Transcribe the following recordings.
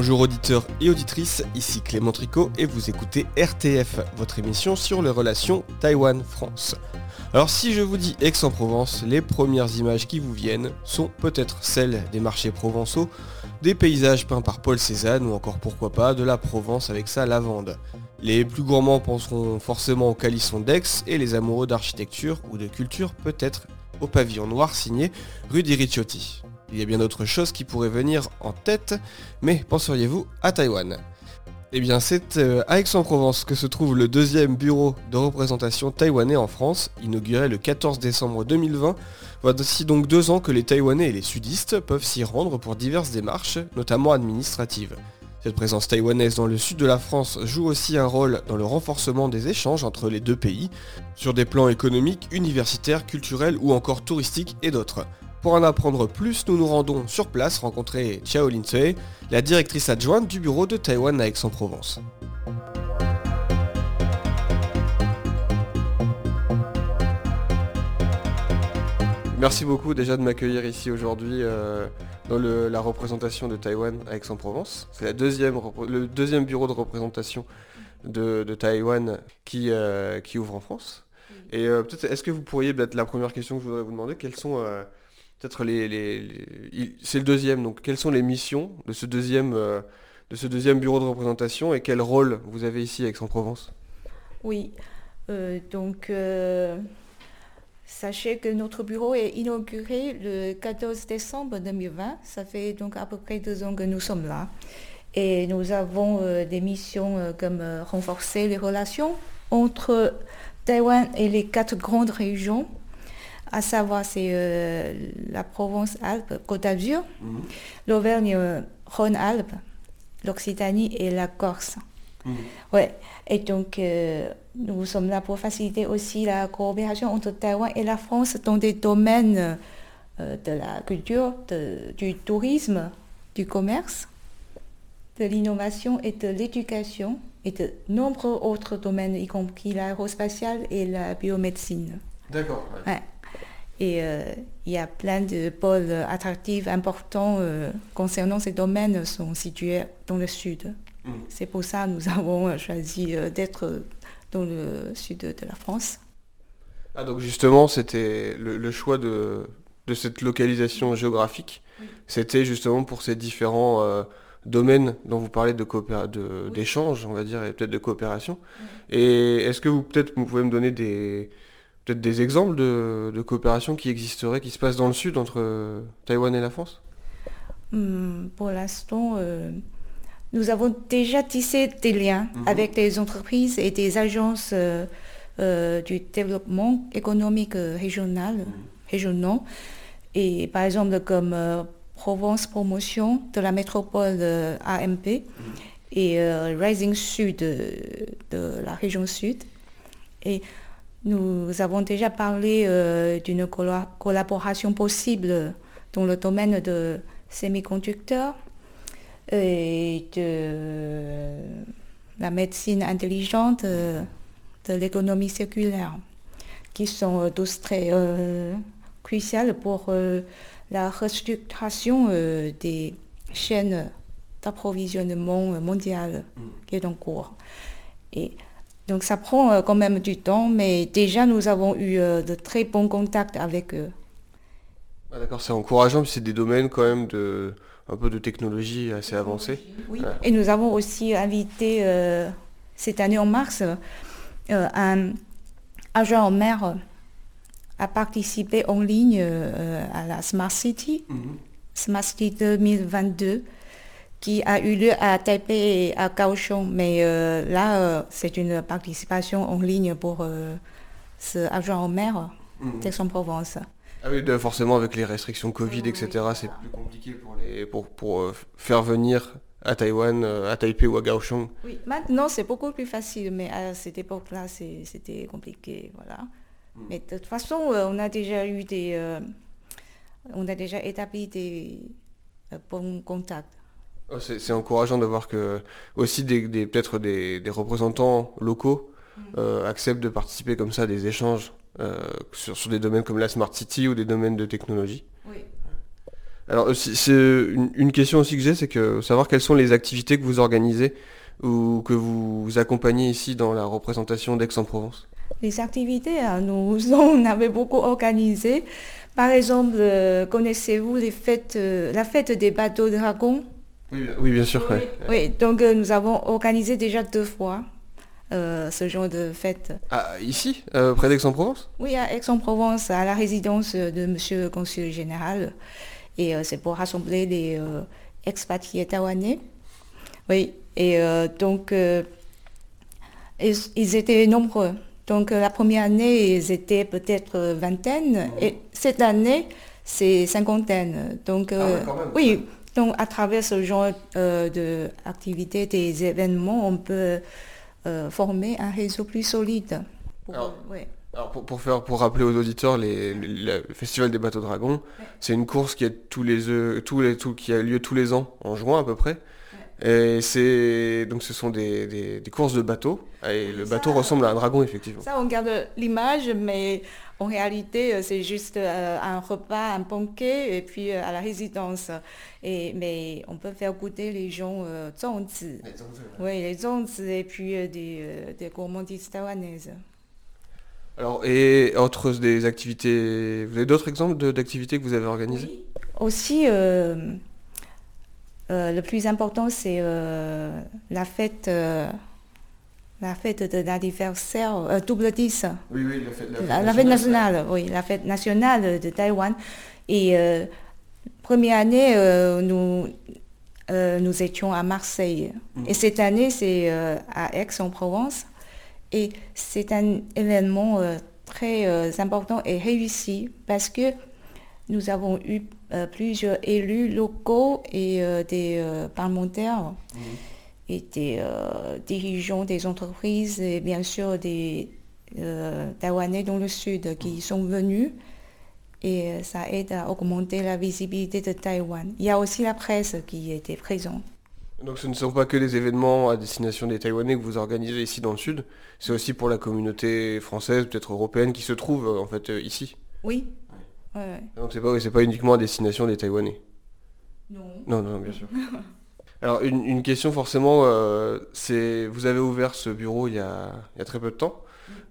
Bonjour auditeurs et auditrices, ici Clément Tricot et vous écoutez RTF, votre émission sur les relations Taïwan-France. Alors si je vous dis Aix-en-Provence, les premières images qui vous viennent sont peut-être celles des marchés provençaux, des paysages peints par Paul Cézanne ou encore pourquoi pas de la Provence avec sa lavande. Les plus gourmands penseront forcément au calisson d'Aix et les amoureux d'architecture ou de culture peut-être au pavillon noir signé Rudy Ricciotti. Il y a bien d'autres choses qui pourraient venir en tête, mais penseriez-vous à Taïwan? Eh bien c'est euh, à Aix-en-Provence que se trouve le deuxième bureau de représentation taïwanais en France, inauguré le 14 décembre 2020. Voici donc deux ans que les Taïwanais et les sudistes peuvent s'y rendre pour diverses démarches, notamment administratives. Cette présence taïwanaise dans le sud de la France joue aussi un rôle dans le renforcement des échanges entre les deux pays, sur des plans économiques, universitaires, culturels ou encore touristiques et d'autres. Pour en apprendre plus, nous nous rendons sur place rencontrer Xiao Lin la directrice adjointe du bureau de Taïwan à Aix-en-Provence. Merci beaucoup déjà de m'accueillir ici aujourd'hui euh, dans la représentation de Taïwan à Aix-en-Provence. C'est le deuxième bureau de représentation de, Taïwan qui, euh, qui, ouvre en France. Et euh, peut-être, est-ce que vous pourriez, peut-être la première question que je voudrais vous demander, quelles sont peut-être les, c'est le deuxième. Donc, quelles sont les missions de ce deuxième, euh, de ce deuxième bureau de représentation et quel rôle vous avez ici à Aix-en-Provence? Oui. Euh, donc, euh, sachez que notre bureau est inauguré le 14 décembre 2020. Ça fait donc à peu près deux ans que nous sommes là. Et nous avons des missions comme renforcer les relations entre Taïwan et les quatre grandes régions à savoir c'est euh, la Provence-Alpes, Côte d'Azur, mhm. l'Auvergne-Rhône-Alpes, l'Occitanie et la Corse. Mhm. Ouais. Et donc, euh, nous sommes là pour faciliter aussi la coopération entre Taïwan et la France dans des domaines euh, de la culture, du tourisme, du commerce, de l'innovation et de l'éducation et de nombreux autres domaines, y compris l'aérospatiale et la biomédecine. D'accord. Ouais. Et euh, il y a plein de pôles attractifs importants euh, concernant ces domaines sont situés dans le sud. Mm. C'est pour ça que nous avons choisi euh, d'être dans le sud de la France. Ah, donc justement, c'était le, choix de, de, cette localisation géographique. C'était justement pour ces différents domaines dont vous parlez de d'échange, on va dire, et peut-être de coopération. Et est-ce que vous peut-être vous pouvez me donner des, peut-être des exemples de, coopération qui existeraient, qui se passent dans le sud entre euh, Taïwan et la France? Hmm, Pour l'instant, euh, nous avons déjà tissé des liens mhm. avec des entreprises et des agences euh, du développement économique régional, régionaux. Et par exemple, comme Provence Promotion de la métropole AMP mhm. et Rising Sud de la région sud. Et nous avons déjà parlé euh, d'une collaboration possible dans le domaine de semi-conducteurs et de la médecine intelligente, euh, de l'économie circulaire, qui sont tous très euh, cruciales pour la restructuration des chaînes d'approvisionnement mondiales mm. qui est en cours. Et donc ça prend euh, quand même du temps, mais déjà nous avons eu euh, de très bons contacts avec eux. Ah, d'accord, c'est encourageant, c'est des domaines quand même de un peu de technologie assez avancée. Oui. Et nous avons aussi invité euh, cette année en mars un agent en mer à participer en ligne à la Smart City, mhm. Smart City 2022 qui a eu lieu à Taipei et à Kaohsiung. Mais euh, là, euh, c'est une participation en ligne pour euh, ce agent en mer mmh. d'Aix-en-Provence. Ah oui, forcément avec les restrictions Covid, etc., c'est plus compliqué pour, les, pour, pour faire venir à Taïwan, à Taipei ou à Kaohsiung. Oui, maintenant c'est beaucoup plus facile, mais à cette époque-là, c'était compliqué, voilà. Mmh. Mais de toute façon, on a déjà eu des, on a déjà établi des bons contacts. Oh, c'est encourageant de voir que aussi des, peut-être des, représentants locaux mm. euh, acceptent de participer comme ça à des échanges euh, sur, des domaines comme la Smart City ou des domaines de technologie. Alors, c'est une, question aussi que j'ai, c'est que savoir quelles sont les activités que vous organisez ou que vous accompagnez ici dans la représentation d'Aix-en-Provence Les activités, hein, nous on avait beaucoup organisé. Par exemple, euh, connaissez-vous les fêtes, la fête des bateaux dragons? Oui, bien sûr. Oui, donc euh, nous avons organisé déjà deux fois ce genre de fête. Ah, ici, près d'Aix-en-Provence? Oui, à Aix-en-Provence, à la résidence de Monsieur le Consul général. Et c'est pour rassembler les expatriés taïwanais. Oui, et donc ils, étaient nombreux. Donc la première année, ils étaient peut-être vingtaine. Et cette année, c'est cinquantaine. Donc ah oui, donc à travers ce genre euh, d'activités, des événements, on peut euh, former un réseau plus solide. alors, pour, faire, pour rappeler aux auditeurs, le Festival des bateaux dragons, c'est une course qui, est tous les, tous les, qui a lieu tous les ans, en juin à peu près. Et c'est donc ce sont des, courses de bateaux et le bateau ressemble à un dragon effectivement. Ça on garde l'image mais en réalité euh, c'est juste euh, un repas, un banquet et puis euh, à la résidence. Et, mais on peut faire goûter les gens euh. Les Oui, les zongzi et puis des, des gourmandises taïwanaises. Alors, et autres des activités, vous avez d'autres exemples d'activités que vous avez organisées? Aussi, euh, le plus important, c'est euh, la fête. Euh, la fête de l'anniversaire double 10. Oui, oui, la fête, nationale. Oui, la fête nationale de Taïwan. Et première année, nous, nous étions à Marseille. Et cette année, c'est à Aix-en-Provence. Et c'est un événement très important et réussi parce que nous avons eu euh, plusieurs élus locaux et euh, des euh, parlementaires mhm. et des dirigeants des entreprises et bien sûr des Taïwanais dans le sud qui mhm. sont venus et ça aide à augmenter la visibilité de Taïwan. Il y a aussi la presse qui était présente. Donc ce ne sont pas que des événements à destination des Taïwanais que vous organisez ici dans le sud, c'est aussi pour la communauté française, peut-être européenne, qui se trouve en fait ici. Oui, donc c'est pas, pas uniquement à destination des Taïwanais? Non. Non, non, bien sûr. Alors une, question forcément, euh, c'est vous avez ouvert ce bureau il y a, très peu de temps.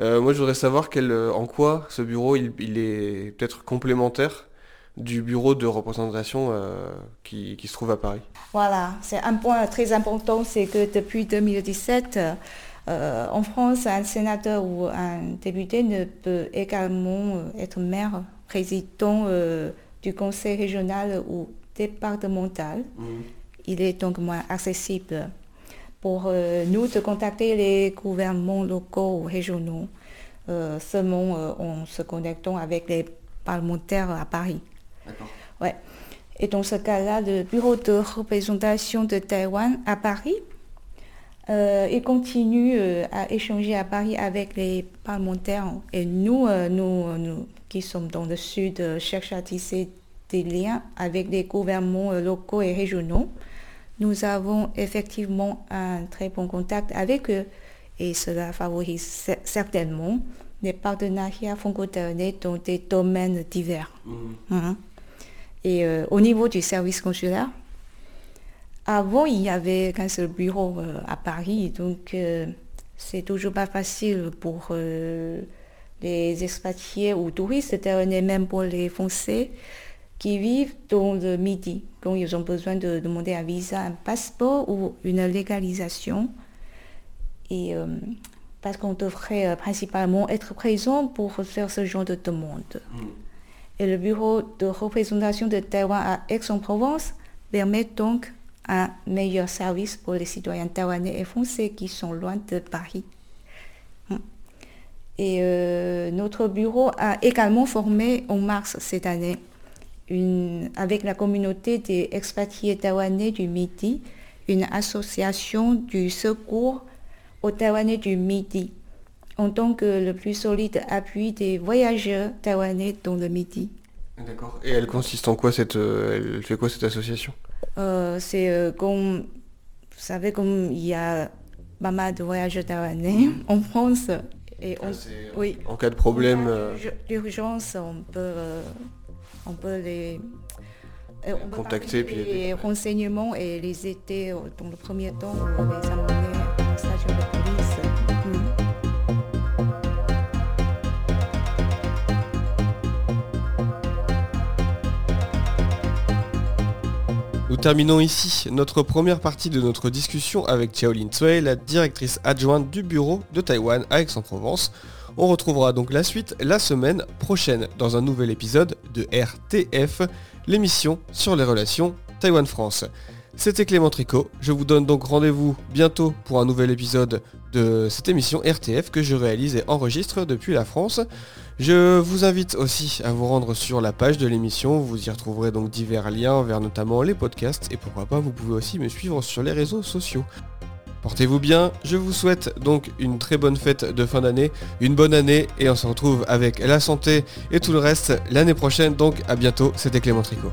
Euh, moi je voudrais savoir quel, euh, en quoi ce bureau il, est peut-être complémentaire du bureau de représentation qui, qui, se trouve à Paris. Voilà, c'est un point très important, c'est que depuis 2017, en France, un sénateur ou un député ne peut également être maire président euh, du conseil régional ou départemental. Mhm. Il est donc moins accessible pour euh, nous de contacter les gouvernements locaux ou régionaux euh, seulement en se connectant avec les parlementaires à Paris. Ouais. Et dans ce cas-là, le bureau de représentation de Taïwan à Paris, il continue à échanger à Paris avec les parlementaires. Et nous, nous, nous qui sont dans le sud euh, cherchent à tisser des liens avec les gouvernements euh, locaux et régionaux. Nous avons effectivement un très bon contact avec eux et cela favorise certainement des partenariats franco dans des domaines divers. Mhm. Hein? Et euh, au niveau du service consulaire, avant il y avait qu'un seul bureau à Paris, donc c'est toujours pas facile pour les expatriés ou touristes terrestres, même pour les Français qui vivent dans le Midi, quand ils ont besoin de demander un visa, un passeport ou une légalisation. Et euh, parce qu'on devrait euh, principalement être présent pour faire ce genre de demande. Mm. Et le bureau de représentation de Taïwan à Aix-en-Provence permet donc un meilleur service pour les citoyens taïwanais et français qui sont loin de Paris. Et euh, notre bureau a également formé en mars cette année, avec la communauté des expatriés taïwanais du Midi, une association du secours aux Taïwanais du Midi, en tant que le plus solide appui des voyageurs taïwanais dans le Midi. D'accord. Et elle consiste en quoi cette, euh, elle fait quoi cette association? Euh, C'est comme, vous savez, comme il y a pas mal de voyageurs taïwanais en France, et ah, oui, en cas de problème. Euh, d'urgence, on peut, euh, on peut les, Euh, on peut Contacter, puis les- les renseignements et les aider euh, dans le premier temps euh, les amener à la Nous terminons ici notre première partie de notre discussion avec Xiaolin Tsui, la directrice adjointe du bureau de Taïwan à Aix-en-Provence. On retrouvera donc la suite la semaine prochaine dans un nouvel épisode de RTF, l'émission sur les relations Taïwan-France. C'était Clément Tricot, je vous donne donc rendez-vous bientôt pour un nouvel épisode de cette émission RTF que je réalise et enregistre depuis la France. Je vous invite aussi à vous rendre sur la page de l'émission, vous y retrouverez donc divers liens vers notamment les podcasts et pourquoi pas vous pouvez aussi me suivre sur les réseaux sociaux. Portez-vous bien, je vous souhaite donc une très bonne fête de fin d'année, une bonne année et on se retrouve avec la santé et tout le reste l'année prochaine donc à bientôt, c'était Clément Tricot.